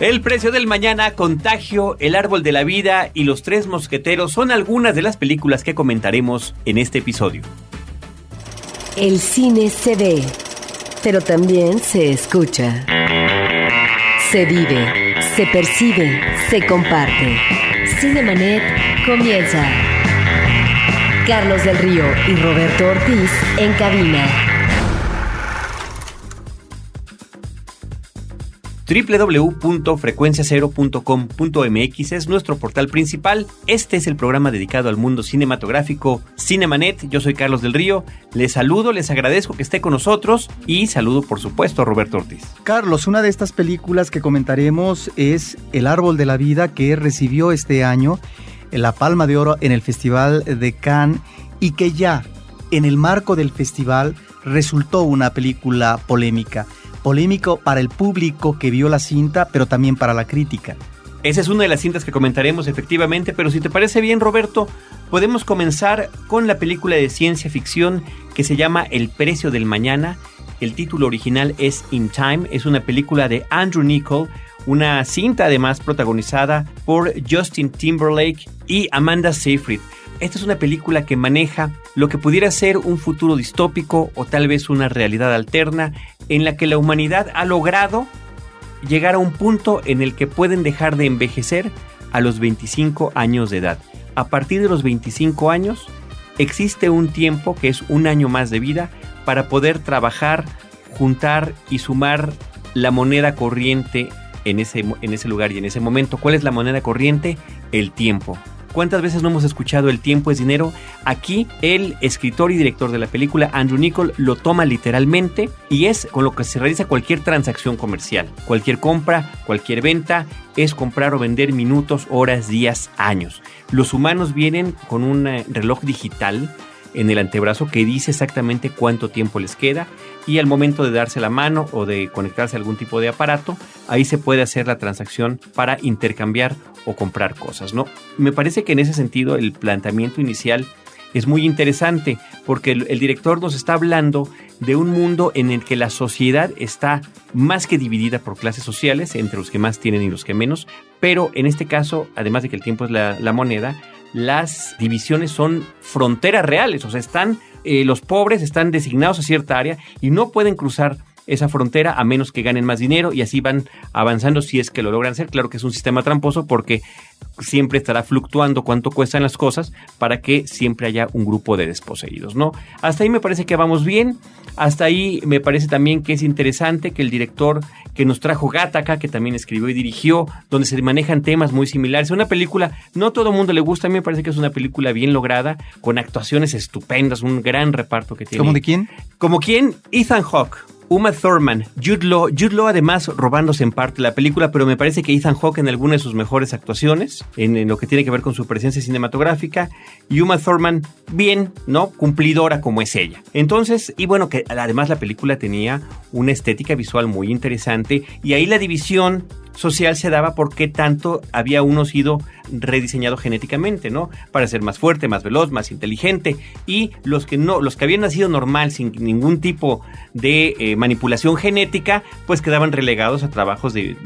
El precio del mañana, Contagio, El árbol de la vida y Los tres mosqueteros son algunas de las películas que comentaremos en este episodio. El cine se ve, pero también se escucha. Se vive, se percibe, se comparte. Cinemanet comienza. Carlos del Río y Roberto Ortiz en cabina. www.frecuenciacero.com.mx es nuestro portal principal. Este es el programa dedicado al mundo cinematográfico Cinemanet. Yo soy Carlos del Río. Les saludo, les agradezco que esté con nosotros y saludo por supuesto a Roberto Ortiz. Carlos, una de estas películas que comentaremos es El árbol de la vida que recibió este año la Palma de Oro en el Festival de Cannes y que ya en el marco del festival resultó una película polémica. Polémico para el público que vio la cinta, pero también para la crítica. Esa es una de las cintas que comentaremos efectivamente, pero si te parece bien Roberto, podemos comenzar con la película de ciencia ficción que se llama El precio del mañana. El título original es In Time, es una película de Andrew Nichol, una cinta además protagonizada por Justin Timberlake y Amanda Seyfried. Esta es una película que maneja lo que pudiera ser un futuro distópico o tal vez una realidad alterna en la que la humanidad ha logrado llegar a un punto en el que pueden dejar de envejecer a los 25 años de edad. A partir de los 25 años existe un tiempo que es un año más de vida para poder trabajar, juntar y sumar la moneda corriente en ese, en ese lugar y en ese momento. ¿Cuál es la moneda corriente? El tiempo. ¿Cuántas veces no hemos escuchado el tiempo es dinero? Aquí el escritor y director de la película, Andrew Nichol, lo toma literalmente y es con lo que se realiza cualquier transacción comercial. Cualquier compra, cualquier venta, es comprar o vender minutos, horas, días, años. Los humanos vienen con un eh, reloj digital en el antebrazo que dice exactamente cuánto tiempo les queda y al momento de darse la mano o de conectarse a algún tipo de aparato, ahí se puede hacer la transacción para intercambiar o comprar cosas, ¿no? Me parece que en ese sentido el planteamiento inicial es muy interesante porque el, director nos está hablando de un mundo en el que la sociedad está más que dividida por clases sociales, entre los que más tienen y los que menos, pero en este caso, además de que el tiempo es la, la moneda, las divisiones son fronteras reales, o sea, están eh, los pobres están designados a cierta área y no pueden cruzar esa frontera a menos que ganen más dinero y así van avanzando si es que lo logran hacer. Claro que es un sistema tramposo porque siempre estará fluctuando cuánto cuestan las cosas para que siempre haya un grupo de desposeídos, ¿no? Hasta ahí me parece que vamos bien. Hasta ahí me parece también que es interesante que el director que nos trajo Gataca, que también escribió y dirigió, donde se manejan temas muy similares. Una película, no todo el mundo le gusta, a mí me parece que es una película bien lograda, con actuaciones estupendas, un gran reparto que tiene. ¿Cómo de quién? Como quién, Ethan Hawke. Uma Thurman, Jude Law, Jude Law además robándose en parte la película, pero me parece que Ethan Hawke en alguna de sus mejores actuaciones, en, en, lo que tiene que ver con su presencia cinematográfica, y Uma Thurman bien, ¿no? Cumplidora como es ella. Entonces, y bueno, que además la película tenía una estética visual muy interesante, y ahí la división social se daba porque tanto había uno sido rediseñado genéticamente, ¿no? Para ser más fuerte, más veloz, más inteligente y los que no, los que habían nacido normal sin ningún tipo de eh, manipulación genética, pues quedaban relegados a trabajos de,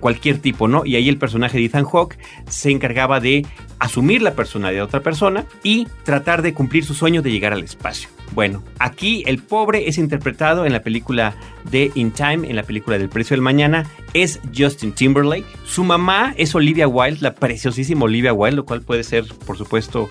cualquier tipo, ¿no? Y ahí el personaje de Ethan Hawke se encargaba de asumir la personalidad de otra persona y tratar de cumplir su sueño de llegar al espacio. Bueno, aquí el pobre es interpretado en la película de In Time, en la película del precio del mañana, es Justin Timberlake. Su mamá es Olivia Wilde, la preciosísima Olivia Wilde, lo cual puede ser, por supuesto,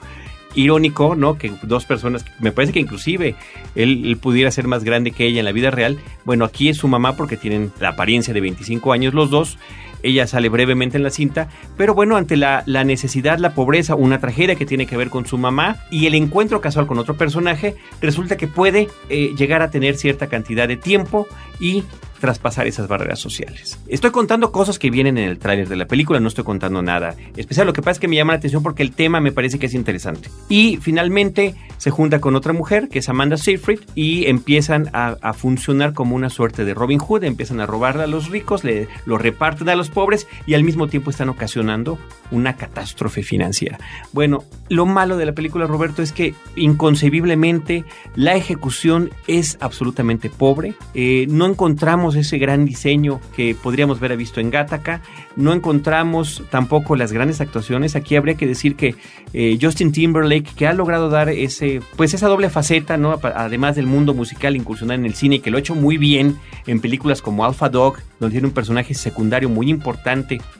irónico, ¿no? Que dos personas, me parece que inclusive él, él, pudiera ser más grande que ella en la vida real. Bueno, aquí es su mamá porque tienen la apariencia de 25 años los dos. Ella sale brevemente en la cinta, pero bueno, ante la, la, necesidad, la pobreza, una tragedia que tiene que ver con su mamá y el encuentro casual con otro personaje, resulta que puede eh, llegar a tener cierta cantidad de tiempo y traspasar esas barreras sociales. Estoy contando cosas que vienen en el tráiler de la película, no estoy contando nada especial. Lo que pasa es que me llama la atención porque el tema me parece que es interesante. Y finalmente se junta con otra mujer, que es Amanda Seyfried, y empiezan a, a funcionar como una suerte de Robin Hood, empiezan a robar a los ricos, le, lo reparten a los pobres y al mismo tiempo están ocasionando una catástrofe financiera. Bueno, lo malo de la película, Roberto, es que inconcebiblemente la ejecución es absolutamente pobre. Eh, no encontramos ese gran diseño que podríamos haber visto en Gattaca. No encontramos tampoco las grandes actuaciones. Aquí habría que decir que eh, Justin Timberlake, que ha logrado dar ese, pues esa doble faceta, ¿no? Además del mundo musical, incursionar en el cine, que lo ha hecho muy bien en películas como Alpha Dog, donde tiene un personaje secundario muy importante,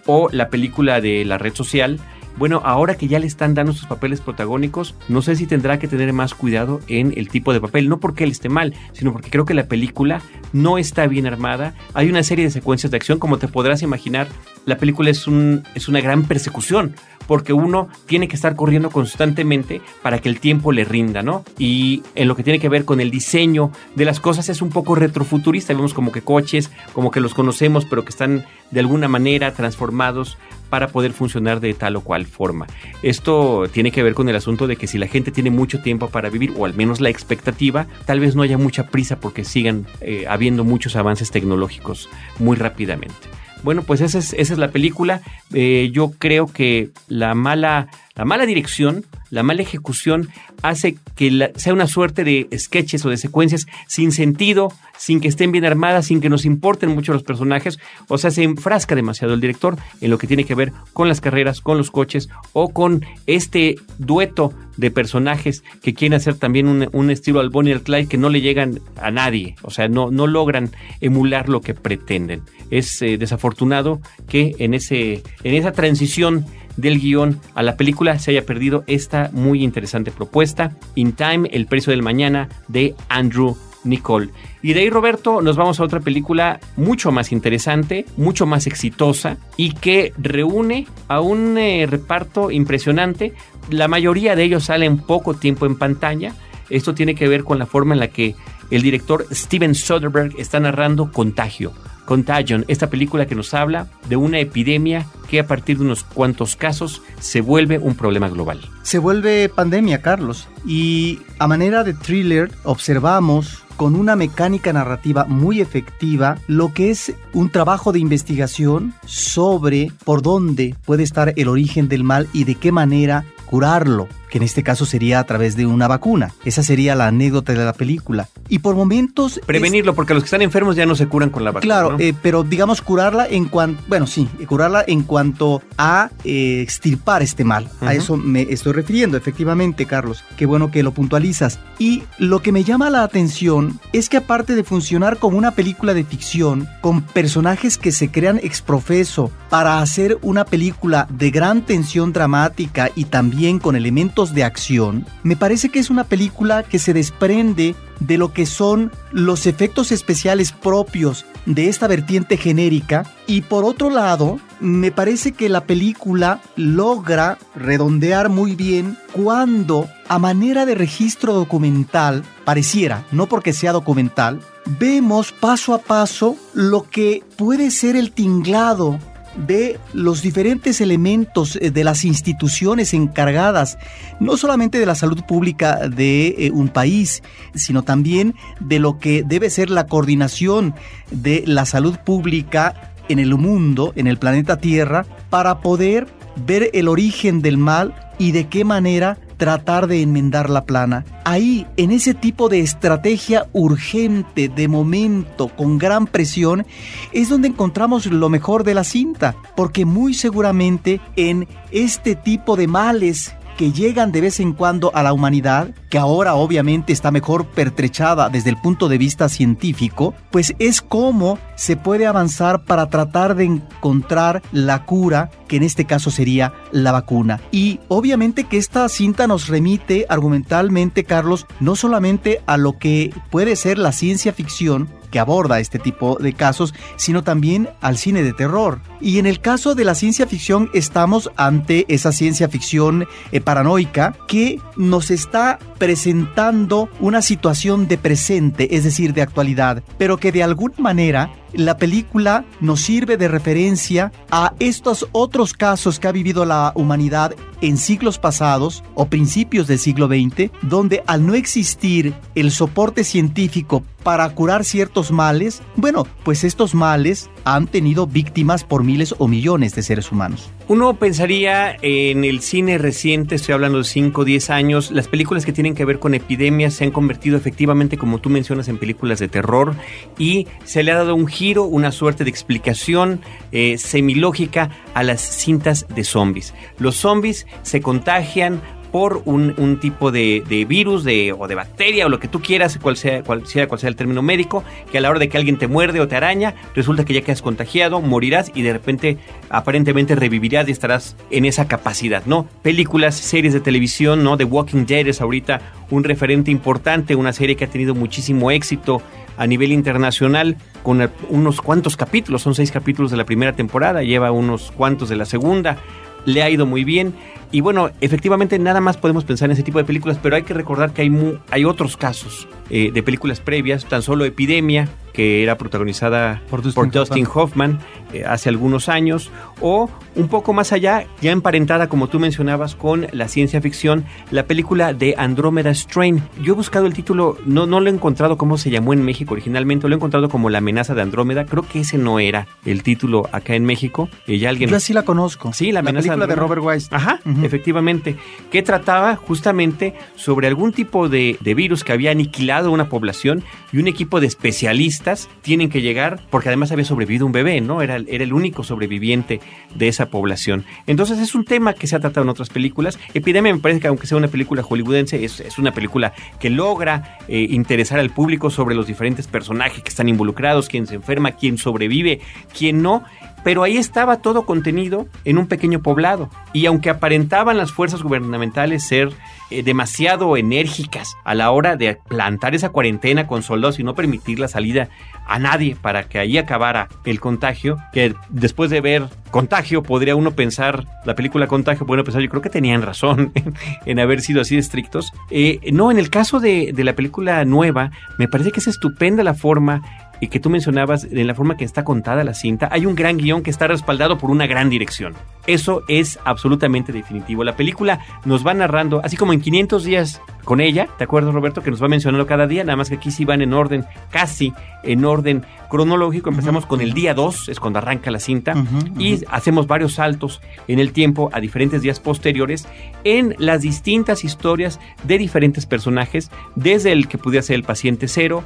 o la película de la red social. Bueno, ahora que ya le están dando sus papeles protagónicos, no sé si tendrá que tener más cuidado en el tipo de papel, no porque él esté mal, sino porque creo que la película no está bien armada. Hay una serie de secuencias de acción, como te podrás imaginar, la película es, es una gran persecución, porque uno tiene que estar corriendo constantemente para que el tiempo le rinda, ¿no? Y en lo que tiene que ver con el diseño de las cosas es un poco retrofuturista, vemos como que coches, como que los conocemos, pero que están de alguna manera transformados para poder funcionar de tal o cual forma. Esto tiene que ver con el asunto de que si la gente tiene mucho tiempo para vivir, o al menos la expectativa, tal vez no haya mucha prisa porque sigan eh, habiendo muchos avances tecnológicos muy rápidamente. Bueno, pues esa es, esa es la película. Eh, yo creo que la mala, la mala dirección, la mala ejecución hace que sea una suerte de sketches o de secuencias sin sentido, sin que estén bien armadas, sin que nos importen mucho los personajes. O sea, se enfrasca demasiado el director en lo que tiene que ver con las carreras, con los coches o con este dueto de personajes que quieren hacer también un, estilo al Bonnie y Clyde que no le llegan a nadie. O sea, no, no logran emular lo que pretenden. Es eh, desafortunado que en, ese, en esa transición del guion a la película se haya perdido esta muy interesante propuesta, In Time, El precio del mañana, de Andrew Nicole. Y de ahí, Roberto, nos vamos a otra película mucho más interesante, mucho más exitosa y que reúne a un eh, reparto impresionante. La mayoría de ellos salen poco tiempo en pantalla. Esto tiene que ver con la forma en la que el director Steven Soderbergh está narrando Contagio Contagion, esta película que nos habla de una epidemia que a partir de unos cuantos casos se vuelve un problema global. Se vuelve pandemia, Carlos, y a manera de thriller observamos con una mecánica narrativa muy efectiva lo que es un trabajo de investigación sobre por dónde puede estar el origen del mal y de qué manera curarlo que en este caso sería a través de una vacuna. Esa sería la anécdota de la película. Y por momentos... Prevenirlo, porque los que están enfermos ya no se curan con la vacuna. Claro, eh, pero digamos curarla en cuanto... Bueno, sí, curarla en cuanto a eh, extirpar este mal. A eso me estoy refiriendo, efectivamente, Carlos. Qué bueno que lo puntualizas. Y lo que me llama la atención es que aparte de funcionar como una película de ficción, con personajes que se crean exprofeso para hacer una película de gran tensión dramática y también con elementos de acción, me parece que es una película que se desprende de lo que son los efectos especiales propios de esta vertiente genérica. Y por otro lado me parece que la película logra redondear muy bien cuando a manera de registro documental pareciera, no porque sea documental, vemos paso a paso lo que puede ser el tinglado de los diferentes elementos eh, de las instituciones encargadas, no solamente de la salud pública de eh, un país, sino también de lo que debe ser la coordinación de la salud pública en el mundo, en el planeta Tierra, para poder ver el origen del mal y de qué manera tratar de enmendar la plana. Ahí, en ese tipo de estrategia urgente, de momento, con gran presión, es donde encontramos lo mejor de la cinta, porque muy seguramente en este tipo de males que llegan de vez en cuando a la humanidad, que ahora obviamente está mejor pertrechada desde el punto de vista científico, pues es cómo se puede avanzar para tratar de encontrar la cura, que en este caso sería la vacuna. Y obviamente que esta cinta nos remite argumentalmente, Carlos, no solamente a lo que puede ser la ciencia ficción, que aborda este tipo de casos, sino también al cine de terror. Y en el caso de la ciencia ficción estamos ante esa ciencia ficción eh, paranoica que nos está presentando una situación de presente, es decir, de actualidad, pero que de alguna manera la película nos sirve de referencia a estos otros casos que ha vivido la humanidad en siglos pasados o principios del siglo XX, donde al no existir el soporte científico para curar ciertos males, bueno, pues estos males han tenido víctimas por miles o millones de seres humanos. Uno pensaría en el cine reciente, estoy hablando de 5 o 10 años, las películas que tienen que ver con epidemias se han convertido efectivamente, como tú mencionas, en películas de terror y se le ha dado un giro, una suerte de explicación eh, semilógica a las cintas de zombies. Los zombies se contagian por un, tipo de, virus de, o de bacteria o lo que tú quieras, cual sea, cual sea, cual sea el término médico, que a la hora de que alguien te muerde o te araña, resulta que ya quedas contagiado, morirás y de repente aparentemente revivirás y estarás en esa capacidad, ¿no? Películas, series de televisión, ¿no? The Walking Dead es ahorita un referente importante, una serie que ha tenido muchísimo éxito a nivel internacional con unos cuantos capítulos, son seis capítulos de la primera temporada, lleva unos cuantos de la segunda, le ha ido muy bien. Y bueno, efectivamente nada más podemos pensar en ese tipo de películas, pero hay que recordar que hay, hay otros casos eh, de películas previas, tan solo Epidemia, que era protagonizada por Dustin, Hoffman, eh, hace algunos años, o un poco más allá, ya emparentada, como tú mencionabas, con la ciencia ficción, la película de Andromeda Strain. Yo he buscado el título, no, no lo he encontrado como se llamó en México originalmente, lo he encontrado como La amenaza de Andrómeda. Creo que ese no era el título acá en México. Ya alguien... Yo sí la conozco. Sí, la amenaza de, Robert Wise. Ajá, efectivamente. Que trataba justamente sobre algún tipo de, virus que había aniquilado una población y un equipo de especialistas tienen que llegar, porque además había sobrevivido un bebé, ¿no? Era, era el único sobreviviente de esa población. Entonces es un tema que se ha tratado en otras películas. Epidemia me parece que aunque sea una película hollywoodense, es, es una película que logra eh, interesar al público sobre los diferentes personajes que están involucrados, quién se enferma, quién sobrevive, quién no pero ahí estaba todo contenido en un pequeño poblado. Y aunque aparentaban las fuerzas gubernamentales ser eh, demasiado enérgicas a la hora de plantar esa cuarentena con soldados y no permitir la salida a nadie para que ahí acabara el contagio, que después de ver contagio podría uno pensar, la película contagio, podría pensar, yo creo que tenían razón en, haber sido así estrictos. Eh, no, en el caso de la película nueva, me parece que es estupenda la forma y que tú mencionabas en la forma que está contada la cinta, hay un gran guion que está respaldado por una gran dirección. Eso es absolutamente definitivo. La película nos va narrando, así como en 500 días con ella, ¿te acuerdas Roberto? Que nos va mencionando cada día, nada más que aquí sí van en orden, casi en orden cronológico. Empezamos con el día 2, es cuando arranca la cinta, y hacemos varios saltos en el tiempo a diferentes días posteriores en las distintas historias de diferentes personajes, desde el que pudiera ser el paciente cero,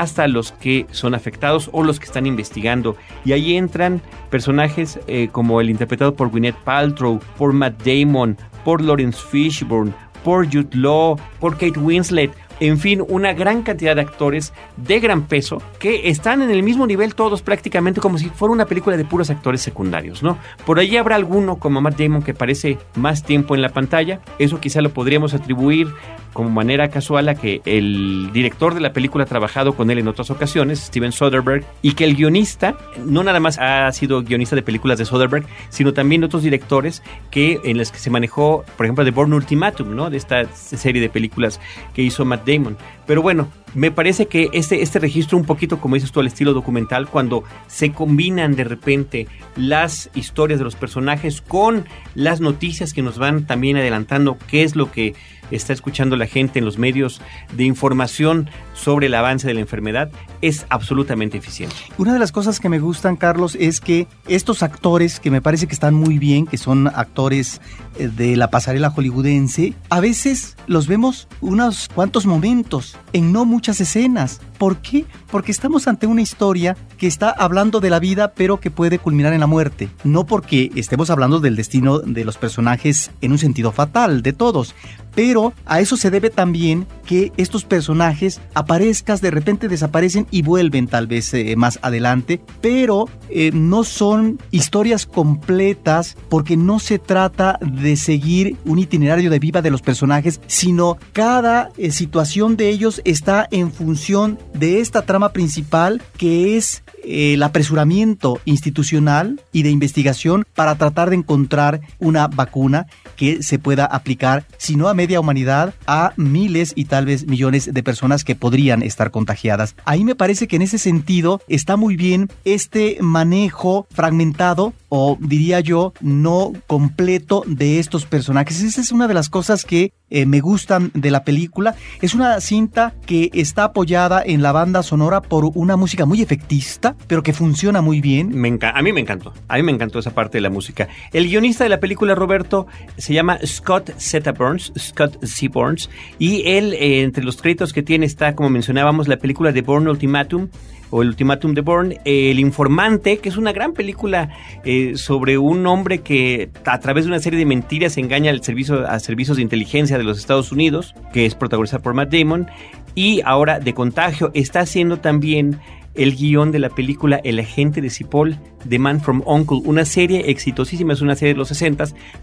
hasta los que son afectados o los que están investigando. Y ahí entran personajes eh, como el interpretado por Gwyneth Paltrow, por Matt Damon, por Lawrence Fishburne, por Jude Law, por Kate Winslet, en fin, una gran cantidad de actores de gran peso que están en el mismo nivel todos prácticamente como si fuera una película de puros actores secundarios, ¿no? Por ahí habrá alguno como Matt Damon que parece más tiempo en la pantalla, eso quizá lo podríamos atribuir como manera casual a que el director de la película ha trabajado con él en otras ocasiones, Steven Soderbergh, y que el guionista no nada más ha sido guionista de películas de Soderbergh, sino también otros directores que en las que se manejó, por ejemplo, The Born Ultimatum, ¿no? De esta serie de películas que hizo Matt Damon. Pero bueno, me parece que este, este registro un poquito, como dices tú, al estilo documental, cuando se combinan de repente las historias de los personajes con las noticias que nos van también adelantando qué es lo que está escuchando la gente en los medios de información sobre el avance de la enfermedad es absolutamente eficiente. Una de las cosas que me gustan, Carlos, es que estos actores, que me parece que están muy bien, que son actores eh, de la pasarela hollywoodense, a veces los vemos unos cuantos momentos, en no muchas escenas. ¿Por qué? Porque estamos ante una historia que está hablando de la vida, pero que puede culminar en la muerte. No porque estemos hablando del destino de los personajes en un sentido fatal, de todos, pero a eso se debe también que estos personajes aparezcan, de repente desaparecen y vuelven tal vez eh, más adelante, pero eh, no son historias completas porque no se trata de seguir un itinerario de vida de los personajes, sino cada eh, situación de ellos está en función de esta trama principal que es el apresuramiento institucional y de investigación para tratar de encontrar una vacuna que se pueda aplicar, si no a media humanidad, a miles y tal vez millones de personas que podrían estar contagiadas. Ahí me parece que en ese sentido está muy bien este manejo fragmentado diría yo, no completo de estos personajes. Esa es una de las cosas que eh, me gustan de la película. Es una cinta que está apoyada en la banda sonora por una música muy efectista, pero que funciona muy bien. Me a mí me encantó. A mí me encantó esa parte de la música. El guionista de la película, Roberto, se llama Scott Z. Burns, Scott C. Burns, y él, eh, entre los créditos que tiene, está, como mencionábamos, la película de Bourne Ultimatum, o El Ultimátum de Bourne, El Informante, que es una gran película eh, sobre un hombre que a través de una serie de mentiras engaña al servicio, a servicios de inteligencia de los Estados Unidos, que es protagonizada por Matt Damon, y ahora de contagio está haciendo también el guion de la película El agente de Cipoll, The Man from Uncle, una serie exitosísima, es una serie de los 60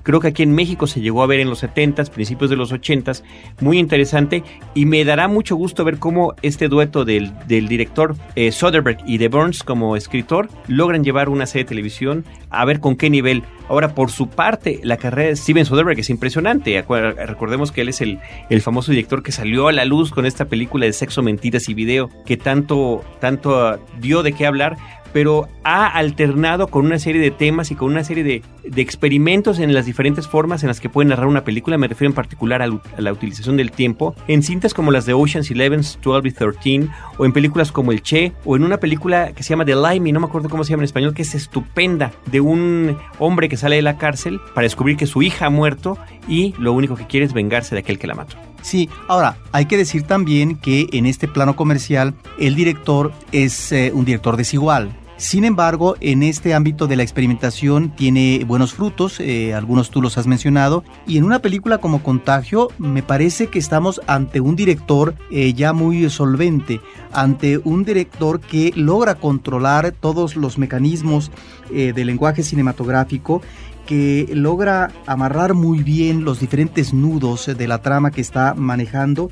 creo que aquí en México se llegó a ver en los 70 principios de los 80 muy interesante y me dará mucho gusto ver cómo este dueto del, director eh, Soderbergh y de Burns como escritor logran llevar una serie de televisión a ver con qué nivel. Ahora, por su parte, la carrera de Steven Soderbergh es impresionante. Recordemos que él es el, el famoso director que salió a la luz con esta película de sexo, mentiras y video que tanto, tanto dio de qué hablar pero ha alternado con una serie de temas y con una serie de, experimentos en las diferentes formas en las que puede narrar una película. Me refiero en particular a, la utilización del tiempo en cintas como las de Ocean's Eleven, 12 y 13, o en películas como El Che, o en una película que se llama The Limey, no me acuerdo cómo se llama en español, que es estupenda, de un hombre que sale de la cárcel para descubrir que su hija ha muerto y lo único que quiere es vengarse de aquel que la mató. Sí, ahora hay que decir también que en este plano comercial el director es eh, un director desigual. Sin embargo, en este ámbito de la experimentación tiene buenos frutos, eh, algunos tú los has mencionado, y en una película como Contagio me parece que estamos ante un director eh, ya muy solvente, ante un director que logra controlar todos los mecanismos eh, del lenguaje cinematográfico que logra amarrar muy bien los diferentes nudos de la trama que está manejando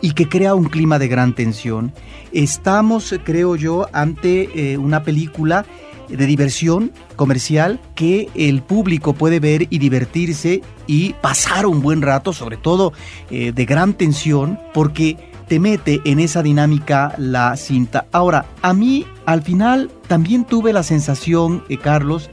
y que crea un clima de gran tensión. Estamos, creo yo, ante eh, una película de diversión comercial que el público puede ver y divertirse y pasar un buen rato, sobre todo eh, de gran tensión, porque te mete en esa dinámica la cinta. Ahora, a mí al final también tuve la sensación, eh, Carlos,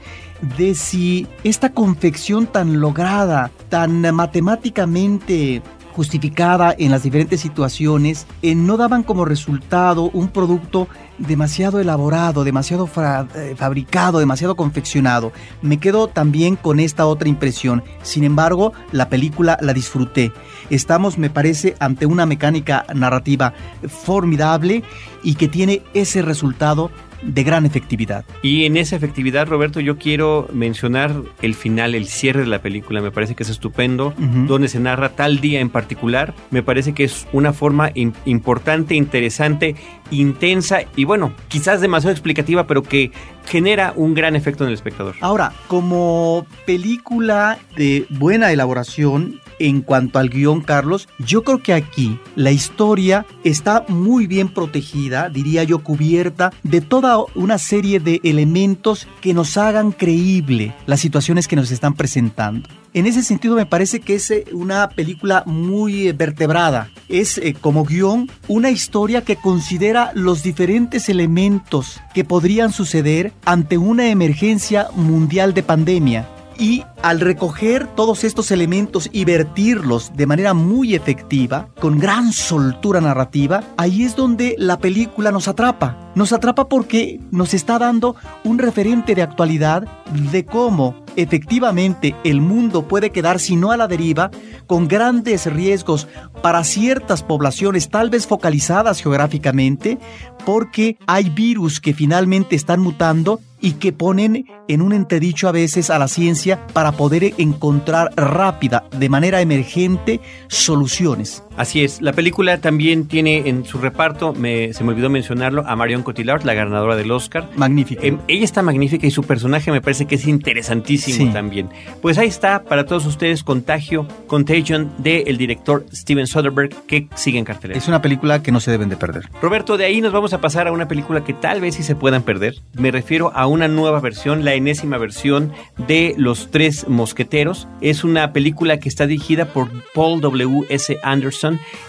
de si esta confección tan lograda, tan matemáticamente justificada en las diferentes situaciones, eh, no daban como resultado un producto demasiado elaborado, demasiado eh, fabricado, demasiado confeccionado. Me quedo también con esta otra impresión. Sin embargo, la película la disfruté. Estamos, me parece, ante una mecánica narrativa formidable y que tiene ese resultado de gran efectividad. Y en esa efectividad, Roberto, yo quiero mencionar el final, el cierre de la película. Me parece que es estupendo, donde se narra tal día en particular. Me parece que es una forma importante, interesante, intensa y bueno, quizás demasiado explicativa, pero que genera un gran efecto en el espectador. Ahora, como película de buena elaboración, en cuanto al guion, Carlos, yo creo que aquí la historia está muy bien protegida, diría yo, cubierta de toda una serie de elementos que nos hagan creíble las situaciones que nos están presentando. En ese sentido me parece que es eh, una película muy eh, vertebrada. Es eh, como guion una historia que considera los diferentes elementos que podrían suceder ante una emergencia mundial de pandemia y al recoger todos estos elementos y vertirlos de manera muy efectiva, con gran soltura narrativa, ahí es donde la película nos atrapa. Nos atrapa porque nos está dando un referente de actualidad de cómo efectivamente el mundo puede quedar, si no a la deriva, con grandes riesgos para ciertas poblaciones, tal vez focalizadas geográficamente, porque hay virus que finalmente están mutando y que ponen en un entredicho a veces a la ciencia para poder encontrar rápida, de manera emergente, soluciones. Así es, la película también tiene en su reparto, me, se me olvidó mencionarlo, a Marion Cotillard, la ganadora del Oscar. Magnífica. Em, ella está magnífica y su personaje me parece que es interesantísimo también. Pues ahí está, para todos ustedes, Contagio, Contagion, del director Steven Soderbergh, que sigue en cartelera. Es una película que no se deben de perder. Roberto, de ahí nos vamos a pasar a una película que tal vez sí se puedan perder. Me refiero a un una nueva versión, la enésima versión de Los Tres Mosqueteros. Es una película que está dirigida por Paul W. S.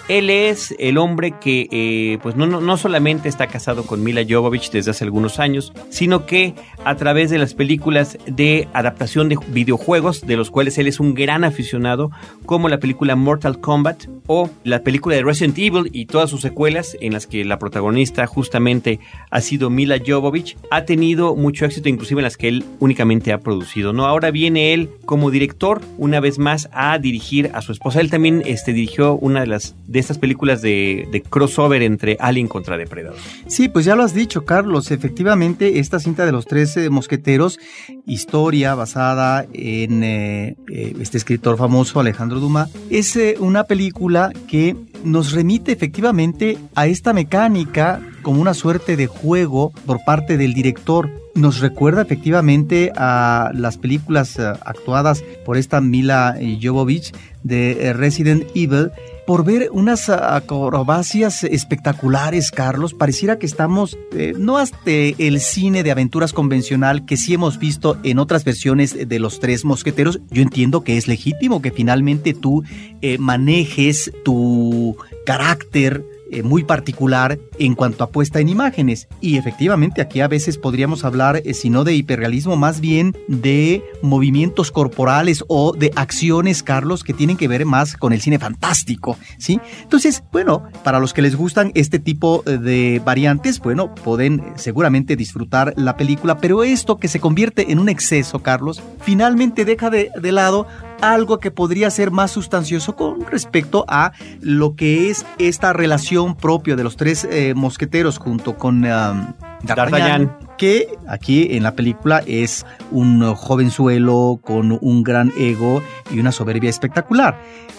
Él es el hombre que eh, pues no, no, no solamente está casado con Mila Jovovich desde hace algunos años, sino que a través de las películas de adaptación de videojuegos, de los cuales él es un gran aficionado, como la película Mortal Kombat o la película de Resident Evil y todas sus secuelas, en las que la protagonista justamente ha sido Mila Jovovich, ha tenido mucho éxito, inclusive en las que él únicamente ha producido. ¿no? Ahora viene él como director, una vez más, a dirigir a su esposa. Él también este, dirigió una de estas películas de, crossover entre Alien contra Depredador. Sí, pues ya lo has dicho, Carlos. Efectivamente, esta cinta de los tres eh, mosqueteros, historia basada en eh, eh, este escritor famoso Alejandro Dumas, es una película que nos remite efectivamente a esta mecánica como una suerte de juego por parte del director. Nos recuerda efectivamente a las películas actuadas por esta Mila Jovovich de Resident Evil por ver unas acrobacias espectaculares, Carlos. Pareciera que estamos eh, no hasta el cine de aventuras convencional que sí hemos visto en otras versiones de los tres mosqueteros. Yo entiendo que es legítimo que finalmente tú eh, manejes tu carácter eh, muy particular en cuanto a puesta en imágenes. Y efectivamente aquí a veces podríamos hablar, eh, si no de hiperrealismo, más bien de movimientos corporales o de acciones, Carlos, que tienen que ver más con el cine fantástico, ¿sí? Entonces, bueno, para los que les gustan este tipo eh, de variantes, bueno, pueden seguramente disfrutar la película, pero esto que se convierte en un exceso, Carlos, finalmente deja de, de lado algo que podría ser más sustancioso con respecto a lo que es esta relación propia de los tres eh, mosqueteros junto con um, D'Artagnan. Que aquí en la película es un jovenzuelo con un gran ego y una soberbia espectacular,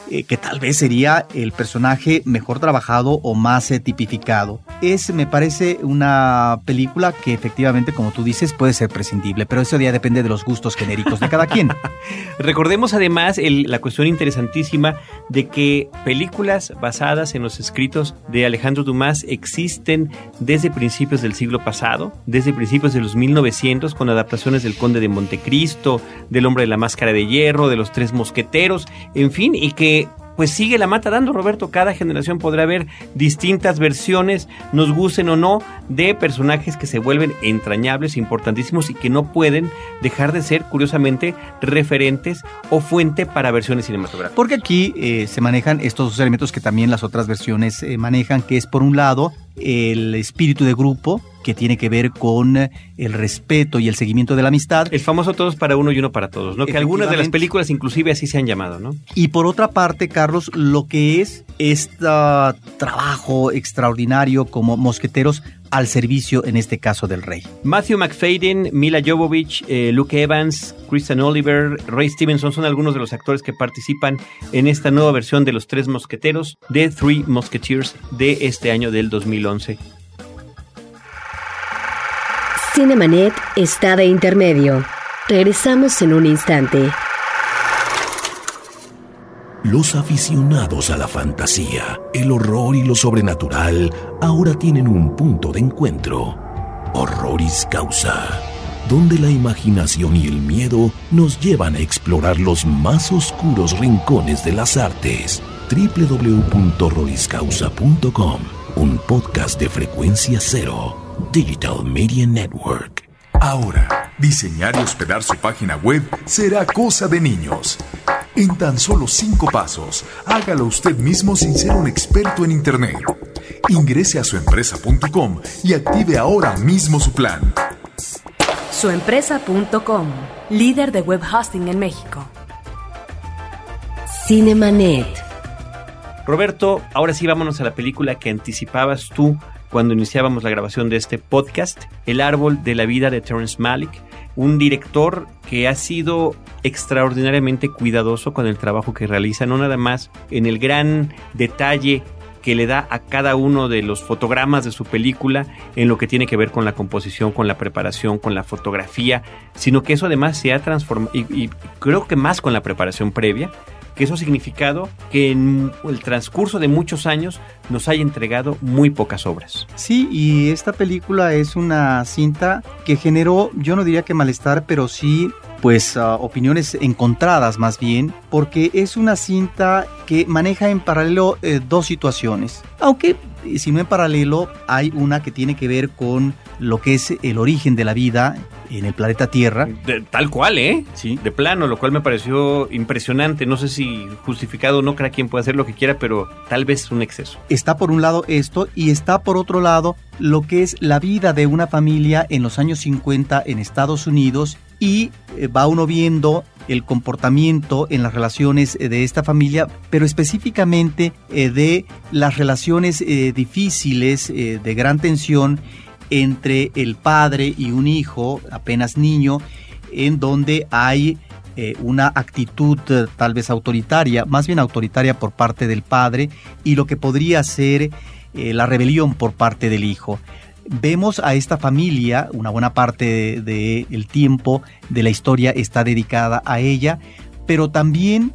eh, que tal vez sería el personaje mejor trabajado o más eh, tipificado. Es, me parece, una película que efectivamente, como tú dices, puede ser prescindible, pero eso ya depende de los gustos genéricos de cada quien. Recordemos además la cuestión interesantísima de que películas basadas en los escritos de Alejandro Dumas existen desde principios del siglo pasado, desde principios de los 1900, con adaptaciones del Conde de Montecristo, del Hombre de la Máscara de Hierro, de los Tres Mosqueteros, en fin, y que pues sigue la mata dando, Roberto. Cada generación podrá ver distintas versiones, nos gusten o no, de personajes que se vuelven entrañables, importantísimos y que no pueden dejar de ser, curiosamente, referentes o fuente para versiones cinematográficas. Porque aquí eh, se manejan estos dos elementos que también las otras versiones eh, manejan, que es por un lado el espíritu de grupo, que tiene que ver con eh, el respeto y el seguimiento de la amistad, El famoso todos para uno y uno para todos, ¿no? Que algunas de las películas inclusive así se han llamado, ¿no? Y por otra parte, Carlos, lo que es este trabajo extraordinario como mosqueteros al servicio, en este caso, del rey. Matthew McFadden, Mila Jovovich, eh, Luke Evans, Kristen Oliver, Ray Stevenson son algunos de los actores que participan en esta nueva versión de Los Tres Mosqueteros, The Three Musketeers, de este año del 2011. Cinemanet está de intermedio. Regresamos en un instante. Los aficionados a la fantasía, el horror y lo sobrenatural ahora tienen un punto de encuentro. Horroris Causa, donde la imaginación y el miedo nos llevan a explorar los más oscuros rincones de las artes. www.horroriscausa.com, un podcast de frecuencia cero, Digital Media Network. Ahora, diseñar y hospedar su página web será cosa de niños. En tan solo cinco pasos, hágalo usted mismo sin ser un experto en Internet. Ingrese a suempresa.com y active ahora mismo su plan. Suempresa.com, líder de web hosting en México. Cinemanet. Roberto, ahora sí vámonos a la película que anticipabas tú cuando iniciábamos la grabación de este podcast, El árbol de la vida de Terrence Malick, un director que ha sido extraordinariamente cuidadoso con el trabajo que realiza, no nada más en el gran detalle que le da a cada uno de los fotogramas de su película en lo que tiene que ver con la composición, con la preparación, con la fotografía, sino que eso además se ha transformado, y, y creo que más con la preparación previa, que eso ha significado que en el transcurso de muchos años nos haya entregado muy pocas obras. Sí, y esta película es una cinta que generó, yo no diría que malestar, pero sí pues uh, opiniones encontradas más bien, porque es una cinta que maneja en paralelo eh, dos situaciones. Aunque eh, si no en paralelo, hay una que tiene que ver con lo que es el origen de la vida en el planeta Tierra. De, tal cual, ¿eh? Sí. De plano, lo cual me pareció impresionante. No sé si justificado o no, cada quien puede hacer lo que quiera, pero tal vez es un exceso. Está por un lado esto y está por otro lado lo que es la vida de una familia en los años 50 en Estados Unidos y eh, va uno viendo el comportamiento en las relaciones eh, de esta familia, pero específicamente eh, de las relaciones difíciles, de gran tensión entre el padre y un hijo apenas niño, en donde hay una actitud tal vez autoritaria, más bien autoritaria por parte del padre, y lo que podría ser la rebelión por parte del hijo vemos a esta familia, una buena parte del tiempo de la historia está dedicada a ella, pero también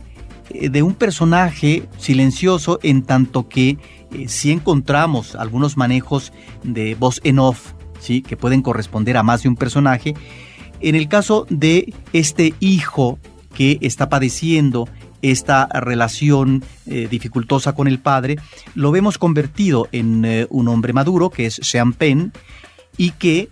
eh, de un personaje silencioso en tanto que eh, si encontramos algunos manejos de voz en off, ¿sí? que pueden corresponder a más de un personaje. En el caso de este hijo que está padeciendo esta relación eh, dificultosa con el padre, lo vemos convertido en eh, un hombre maduro, que es Sean Penn, y que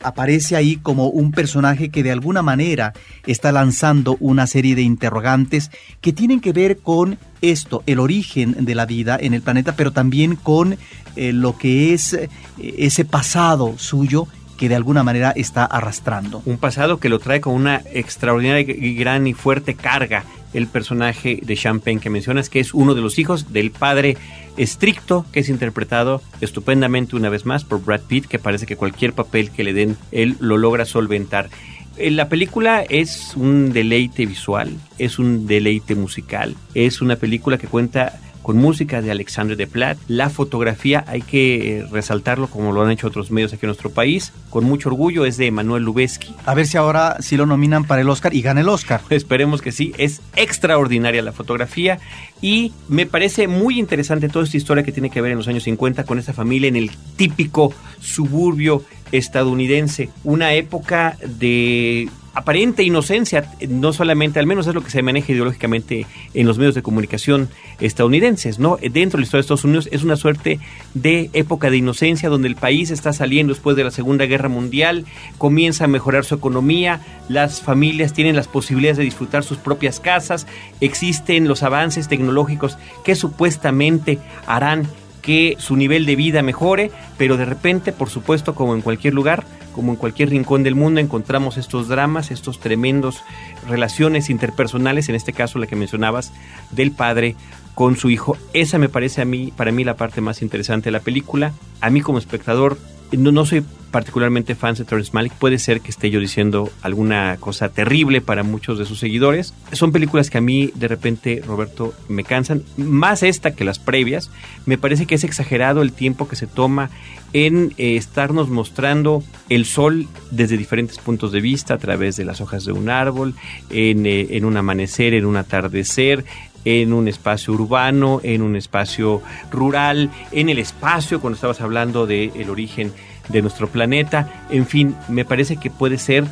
aparece ahí como un personaje que de alguna manera está lanzando una serie de interrogantes que tienen que ver con esto, el origen de la vida en el planeta, pero también con eh, lo que es ese pasado suyo que de alguna manera está arrastrando. Un pasado que lo trae con una extraordinaria gran y fuerte carga el personaje de Champagne que mencionas, que es uno de los hijos del padre estricto, que es interpretado estupendamente una vez más por Brad Pitt, que parece que cualquier papel que le den, él lo logra solventar. Eh, la película es un deleite visual, es un deleite musical, es una película que cuenta con música de Alexandre de Plat. La fotografía, hay que eh, resaltarlo como lo han hecho otros medios aquí en nuestro país, con mucho orgullo, es de Manuel Lubezki. A ver si ahora sí lo nominan para el Oscar y gana el Oscar. Esperemos que sí, es extraordinaria la fotografía y me parece muy interesante toda esta historia que tiene que ver en los años 50 con esta familia en el típico suburbio estadounidense, una época de aparente inocencia, no solamente, al menos es lo que se maneja ideológicamente en los medios de comunicación estadounidenses, ¿no? Dentro de la historia de Estados Unidos es una suerte de época de inocencia donde el país está saliendo después de la Segunda Guerra Mundial, comienza a mejorar su economía, las familias tienen las posibilidades de disfrutar sus propias casas, existen los avances tecnológicos que supuestamente harán que su nivel de vida mejore, pero de repente, por supuesto, como en cualquier lugar, como en cualquier rincón del mundo, encontramos estos dramas, estos tremendos relaciones interpersonales, en este caso la que mencionabas, del padre con su hijo. Esa me parece a mí, para mí, la parte más interesante de la película. A mí como espectador no, no soy particularmente fan de Terrence Malick. Puede ser que esté yo diciendo alguna cosa terrible para muchos de sus seguidores. Son películas que a mí de repente, Roberto, me cansan. Más esta que las previas. Me parece que es exagerado el tiempo que se toma en eh, estarnos mostrando el sol desde diferentes puntos de vista, a través de las hojas de un árbol, en, eh, en un amanecer, en un atardecer, en un espacio urbano, en un espacio rural, en el espacio, cuando estabas hablando del origen de nuestro planeta, en fin, me parece que puede ser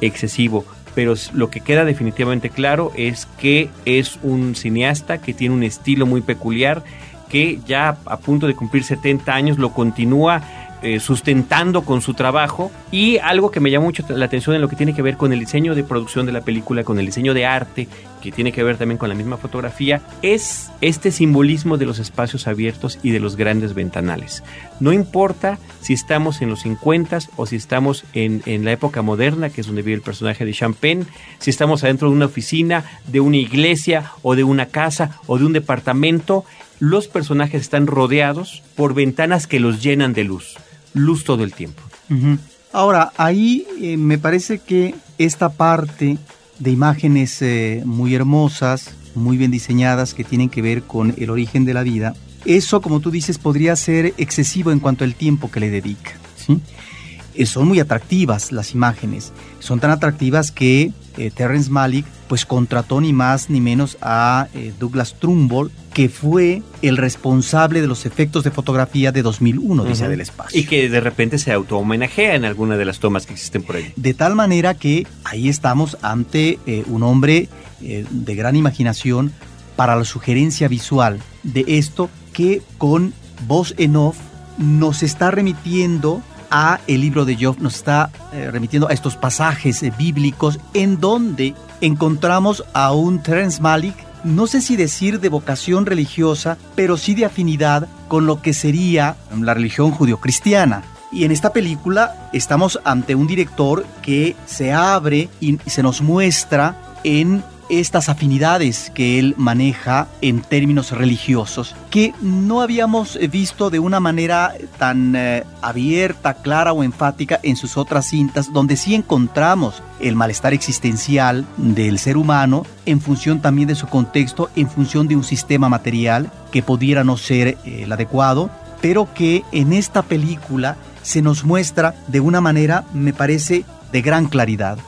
excesivo, pero lo que queda definitivamente claro es que es un cineasta que tiene un estilo muy peculiar, que ya a punto de cumplir 70 años lo continúa eh, sustentando con su trabajo y algo que me llama mucho la atención en lo que tiene que ver con el diseño de producción de la película, con el diseño de arte, que tiene que ver también con la misma fotografía, es este simbolismo de los espacios abiertos y de los grandes ventanales. No importa si estamos en los 50 o si estamos en, en la época moderna, que es donde vive el personaje de Champagne, si estamos adentro de una oficina, de una iglesia o de una casa o de un departamento, los personajes están rodeados por ventanas que los llenan de luz luz todo el tiempo. Ahora, ahí eh, me parece que esta parte de imágenes eh, muy hermosas, muy bien diseñadas, que tienen que ver con el origen de la vida, eso, como tú dices, podría ser excesivo en cuanto al tiempo que le dedica. ¿sí? Eh, son muy atractivas las imágenes, son tan atractivas que Terrence Malick pues contrató ni más ni menos a eh, Douglas Trumbull, que fue el responsable de los efectos de fotografía de 2001, dice del espacio. Y que de repente se auto-homenajea en alguna de las tomas que existen por ahí. De tal manera que ahí estamos ante eh, un hombre eh, de gran imaginación para la sugerencia visual de esto que con voz en off nos está remitiendo a el libro de Job, nos está remitiendo a estos pasajes bíblicos en donde encontramos a un Terence Malik, no sé si decir de vocación religiosa, pero sí de afinidad con lo que sería la religión judio-cristiana. Y en esta película estamos ante un director que se abre y se nos muestra en estas afinidades que él maneja en términos religiosos, que no habíamos visto de una manera tan eh, abierta, clara o enfática en sus otras cintas, donde sí encontramos el malestar existencial del ser humano en función también de su contexto, en función de un sistema material que pudiera no ser eh, el adecuado, pero que en esta película se nos muestra de una manera, me parece, de gran claridad.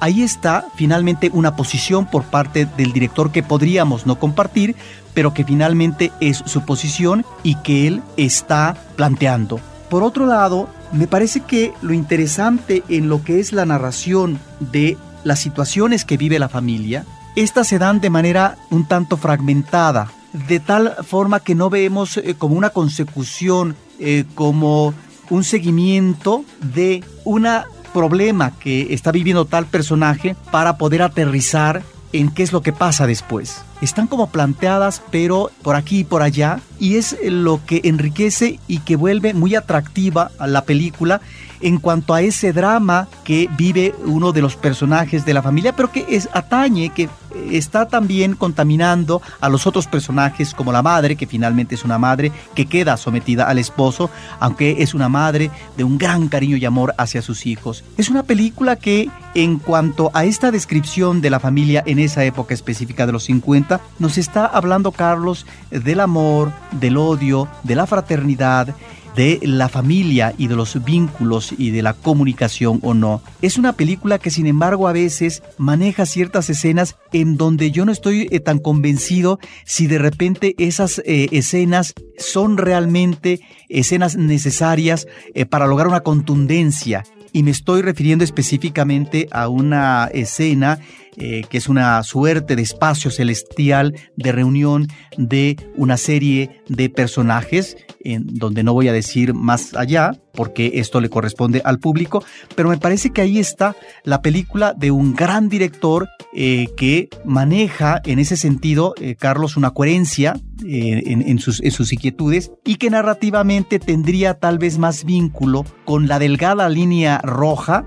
Ahí está finalmente una posición por parte del director que podríamos no compartir, pero que finalmente es su posición y que él está planteando. Por otro lado, me parece que lo interesante en lo que es la narración de las situaciones que vive la familia, estas se dan de manera un tanto fragmentada, de tal forma que no vemos eh, como una consecución, eh, como un seguimiento de una problema que está viviendo tal personaje para poder aterrizar en qué es lo que pasa después. Están como planteadas, pero por aquí y por allá, y es lo que enriquece y que vuelve muy atractiva a la película en cuanto a ese drama que vive uno de los personajes de la familia, pero que es atañe, que está también contaminando a los otros personajes, como la madre, que finalmente es una madre que queda sometida al esposo, aunque es una madre de un gran cariño y amor hacia sus hijos. Es una película que, en cuanto a esta descripción de la familia en esa época específica de los 50, nos está hablando Carlos del amor, del odio, de la fraternidad, de la familia y de los vínculos y de la comunicación o no. Es una película que sin embargo a veces maneja ciertas escenas en donde yo no estoy eh, tan convencido si de repente esas eh, escenas son realmente escenas necesarias eh, para lograr una contundencia. Y me estoy refiriendo específicamente a una escena que es una suerte de espacio celestial de reunión de una serie de personajes en donde no voy a decir más allá, porque esto le corresponde al público, pero me parece que ahí está la película de un gran director eh, que maneja en ese sentido, eh, Carlos, una coherencia eh, en, sus, sus inquietudes y que narrativamente tendría tal vez más vínculo con la delgada línea roja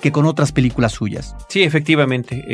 que con otras películas suyas. Sí, efectivamente,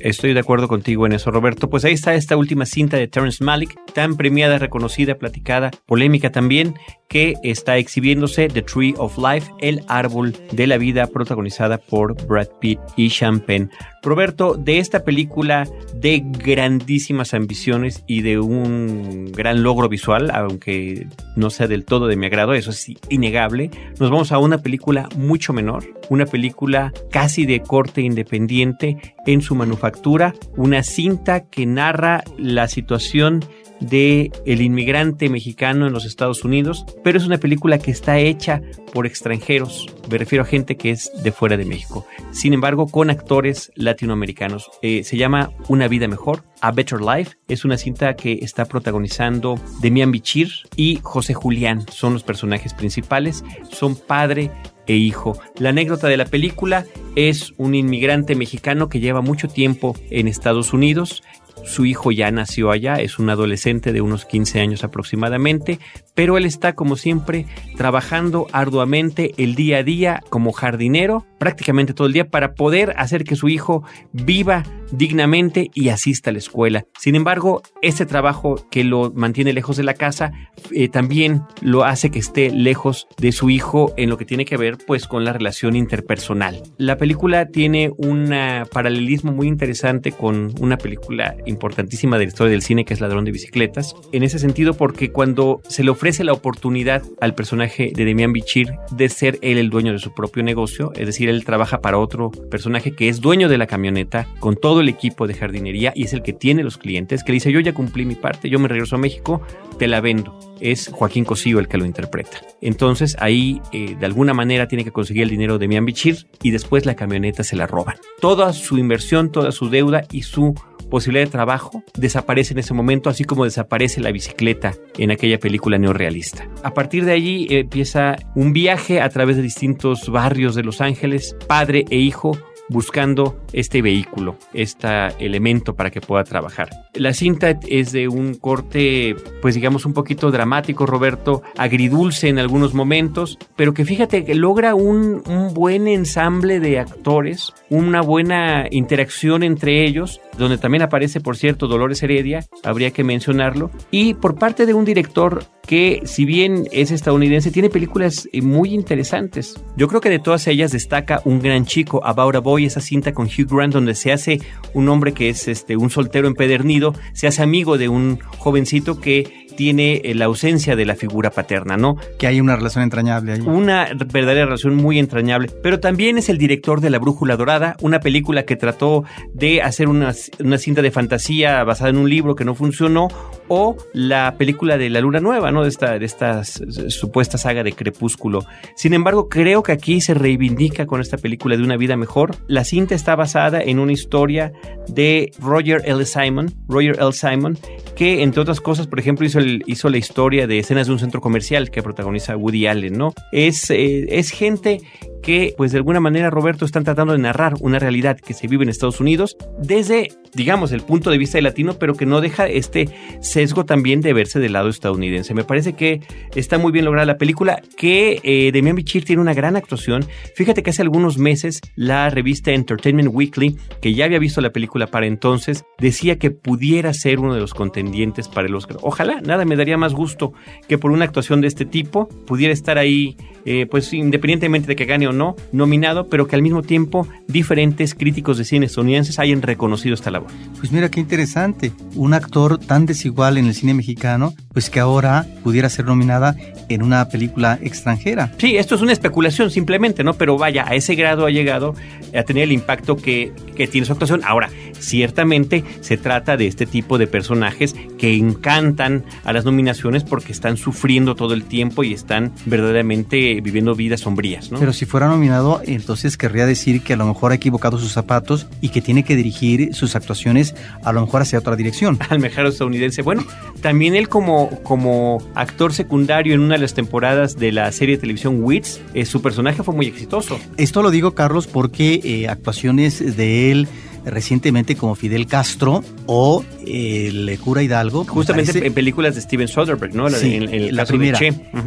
estoy de acuerdo contigo en eso, Roberto. Pues ahí está esta última cinta de Terrence Malick, tan premiada, reconocida, platicada, polémica también, que está exhibiéndose The Tree of Life, el árbol de la vida, protagonizada por Brad Pitt y Champagne. Roberto, de esta película de grandísimas ambiciones y de un gran logro visual, aunque no sea del todo de mi agrado, eso es innegable, nos vamos a una película mucho menor, una película casi de corte independiente en su manufactura, una cinta que narra la situación de el inmigrante mexicano en los Estados Unidos, pero es una película que está hecha por extranjeros, me refiero a gente que es de fuera de México. Sin embargo, con actores latinoamericanos. Eh, se llama Una vida mejor, A Better Life. Es una cinta que está protagonizando Demian Bichir y José Julián. Son los personajes principales. Son padre e hijo. La anécdota de la película es un inmigrante mexicano que lleva mucho tiempo en Estados Unidos su hijo ya nació allá, es un adolescente de unos 15 años aproximadamente, pero él está como siempre trabajando arduamente el día a día como jardinero, prácticamente todo el día, para poder hacer que su hijo viva dignamente y asista a la escuela. Sin embargo, este trabajo que lo mantiene lejos de la casa eh, también lo hace que esté lejos de su hijo en lo que tiene que ver pues con la relación interpersonal. La película tiene un paralelismo muy interesante con una película importantísima de la historia del cine, que es Ladrón de Bicicletas. En ese sentido, porque cuando se le ofrece la oportunidad al personaje de Demian Bichir de ser él el dueño de su propio negocio, es decir, él trabaja para otro personaje que es dueño de la camioneta con todo el equipo de jardinería y es el que tiene los clientes, que dice, yo ya cumplí mi parte, yo me regreso a México, te la vendo. Es Joaquín Cosío el que lo interpreta. Entonces ahí eh, de alguna manera tiene que conseguir el dinero de Mian Bichir y después la camioneta se la roban. Toda su inversión, toda su deuda y su posibilidad de trabajo desaparece en ese momento, así como desaparece la bicicleta en aquella película neorrealista. A partir de allí empieza un viaje a través de distintos barrios de Los Ángeles, padre e hijo, buscando este vehículo, este elemento para que pueda trabajar. La cinta es de un corte, pues digamos un poquito dramático, Roberto, agridulce en algunos momentos, pero que fíjate que logra un, un buen ensamble de actores, una buena interacción entre ellos, donde también aparece, por cierto, Dolores Heredia, habría que mencionarlo, y por parte de un director que si bien es estadounidense, tiene películas eh, muy interesantes. Yo creo que de todas ellas destaca Un gran chico, About a Boy, esa cinta con Hugh Grant donde se hace un hombre que es este un soltero empedernido, se hace amigo de un jovencito que tiene eh, la ausencia de la figura paterna, ¿no? Que hay una relación entrañable ahí. Una verdadera relación muy entrañable. Pero también es el director de La Brújula Dorada, una película que trató de hacer una, una cinta de fantasía basada en un libro que no funcionó, o la película de La Luna Nueva, ¿no? De esta, de esta supuesta saga de Crepúsculo. Sin embargo, creo que aquí se reivindica con esta película de una vida mejor. La cinta está basada en una historia de Roger L. Simon, Roger L. Simon, que entre otras cosas, por ejemplo, hizo, el, hizo la historia de escenas de un centro comercial que protagoniza Woody Allen, ¿no? Es, eh, es gente que, pues de alguna manera, Roberto, están tratando de narrar una realidad que se vive en Estados Unidos desde, digamos, el punto de vista de latino, pero que no deja este sesgo también de verse del lado estadounidense. Me parece que está muy bien lograda la película, que eh, Demian Bichir tiene una gran actuación. Fíjate que hace algunos meses la revista Entertainment Weekly, que ya había visto la película para entonces, decía que pudiera ser uno de los contendientes para el Oscar. Ojalá, nada me daría más gusto que por una actuación de este tipo pudiera estar ahí, eh, pues independientemente de que gane o no, nominado, pero que al mismo tiempo diferentes críticos de cine estadounidenses hayan reconocido esta labor. Pues mira qué interesante, un actor tan desigual en el cine mexicano, pues que ahora pudiera ser nominada en una película extranjera. Sí, esto es una especulación simplemente, ¿no? Pero vaya, a ese grado ha llegado a tener el impacto que, que tiene su actuación. Ahora, ciertamente se trata de este tipo de personajes que encantan a las nominaciones porque están sufriendo todo el tiempo y están verdaderamente viviendo vidas sombrías, ¿no? Pero si fuera nominado, entonces querría decir que a lo mejor ha equivocado sus zapatos y que tiene que dirigir sus actuaciones a lo mejor hacia otra dirección. Al mejor estadounidense. Bueno, también él como, como actor secundario en una de las temporadas de la serie de televisión Wits, eh, su personaje fue muy exitoso. Esto lo digo, Carlos, porque eh, actuaciones de él recientemente como Fidel Castro o el cura Hidalgo. Justamente en películas de Steven Soderbergh, ¿no? La, en, la primera.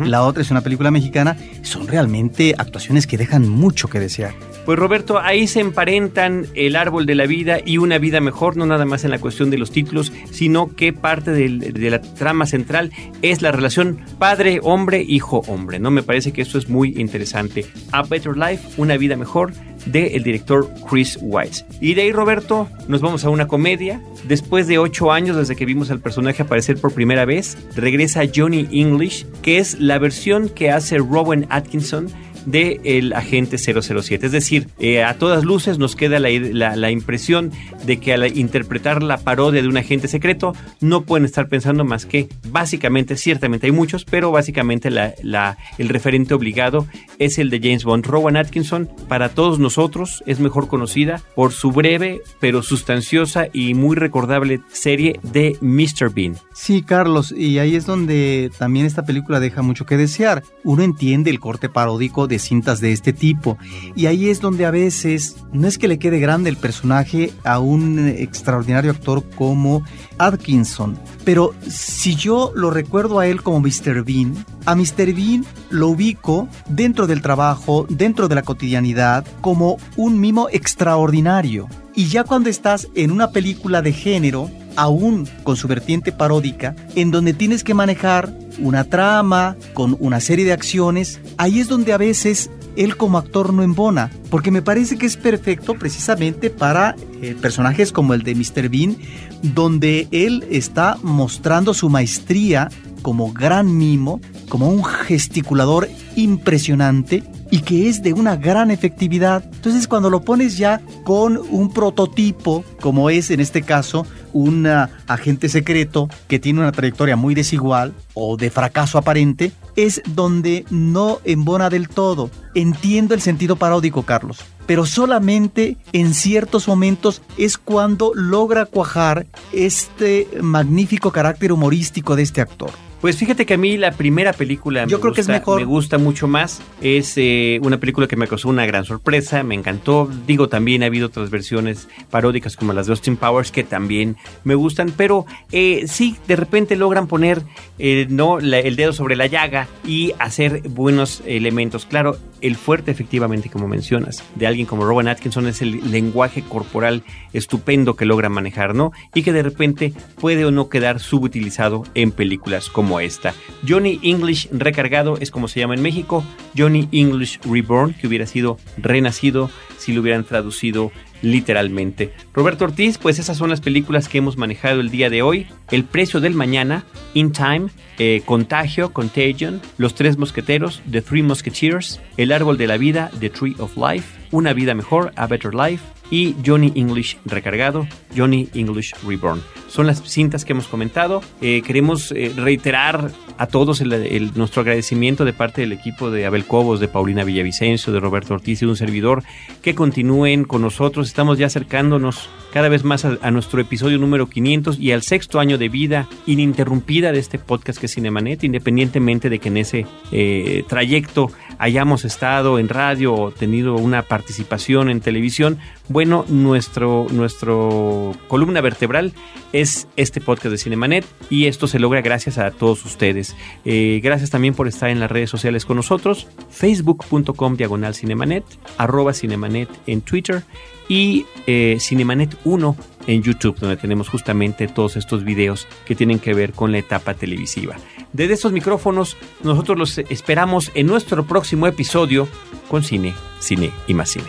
La otra es una película mexicana. Son realmente actuaciones que dejan mucho que desear. Pues Roberto, ahí se emparentan el árbol de la vida y una vida mejor, no nada más en la cuestión de los títulos, sino que parte de, de la trama central es la relación padre-hombre, hijo-hombre, ¿no? Me parece que eso es muy interesante. A Better Life, una vida mejor, del director Chris Weiss. Y de ahí, Roberto, nos vamos a una comedia. Después de ocho años desde que vimos al personaje aparecer por primera vez, regresa Johnny English, que es la versión que hace Rowan Atkinson de el agente 007. Es decir, eh, a todas luces nos queda la, la, impresión de que al interpretar la parodia de un agente secreto no pueden estar pensando más que básicamente, ciertamente hay muchos, pero básicamente la, el referente obligado es el de James Bond. Rowan Atkinson para todos nosotros es mejor conocida por su breve pero sustanciosa y muy recordable serie de Mr. Bean. Sí, Carlos, y ahí es donde también esta película deja mucho que desear. Uno entiende el corte paródico de cintas de este tipo. Y ahí es donde a veces no es que le quede grande el personaje a un extraordinario actor como Atkinson, pero si yo lo recuerdo a él como Mr. Bean, a Mr. Bean lo ubico dentro del trabajo, dentro de la cotidianidad, como un mimo extraordinario. Y ya cuando estás en una película de género, aún con su vertiente paródica, en donde tienes que manejar una trama con una serie de acciones, ahí es donde a veces él como actor no embona, porque me parece que es perfecto precisamente para eh, personajes como el de Mr. Bean, donde él está mostrando su maestría como gran mimo, como un gesticulador impresionante y que es de una gran efectividad. Entonces cuando lo pones ya con un prototipo, como es en este caso un agente secreto que tiene una trayectoria muy desigual o de fracaso aparente, es donde no embona del todo. Entiendo el sentido paródico, Carlos, pero solamente en ciertos momentos es cuando logra cuajar este magnífico carácter humorístico de este actor. Pues fíjate que a mí la primera película Yo me, creo gusta, que es mejor. me gusta mucho más. Es eh, una película que me causó una gran sorpresa, me encantó. Digo, también ha habido otras versiones paródicas como las de Austin Powers que también me gustan, pero eh, sí, de repente logran poner eh, no la- el dedo sobre la llaga y hacer buenos elementos. Claro, el fuerte efectivamente, como mencionas, de alguien como Rowan Atkinson es el lenguaje corporal estupendo que logra manejar, ¿no? Y que de repente puede o no quedar subutilizado en películas como esta. Johnny English recargado es como se llama en México, Johnny English Reborn, que hubiera sido renacido si lo hubieran traducido literalmente. Roberto Ortiz, pues esas son las películas que hemos manejado el día de hoy. El precio del mañana, In Time, eh, Contagio, Contagion, Los Tres Mosqueteros, The Three Musketeers, El Árbol de la Vida, The Tree of Life, Una Vida Mejor, A Better Life y Johnny English recargado, Johnny English Reborn. Son las cintas que hemos comentado. Eh, queremos eh, reiterar a todos el- nuestro agradecimiento de parte del equipo de Abel Cobos, de Paulina Villavicencio, de Roberto Ortiz y de un servidor que continúen con nosotros. Estamos ya acercándonos cada vez más a, a nuestro episodio número 500 y al sexto año de vida ininterrumpida de este podcast que es Cinemanet, independientemente de que en ese eh, trayecto hayamos estado en radio o tenido una participación en televisión. Bueno, nuestro, nuestro columna vertebral es este podcast de Cinemanet y esto se logra gracias a todos ustedes. Eh, gracias también por estar en las redes sociales con nosotros, facebook.com diagonal cinemanet, arroba cinemanet en Twitter y eh, Cinemanet 1 en YouTube, donde tenemos justamente todos estos videos que tienen que ver con la etapa televisiva. Desde estos micrófonos, nosotros los esperamos en nuestro próximo episodio con cine, cine y más cine.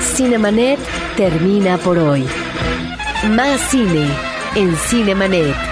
Cinemanet termina por hoy. Más cine en Cinemanet.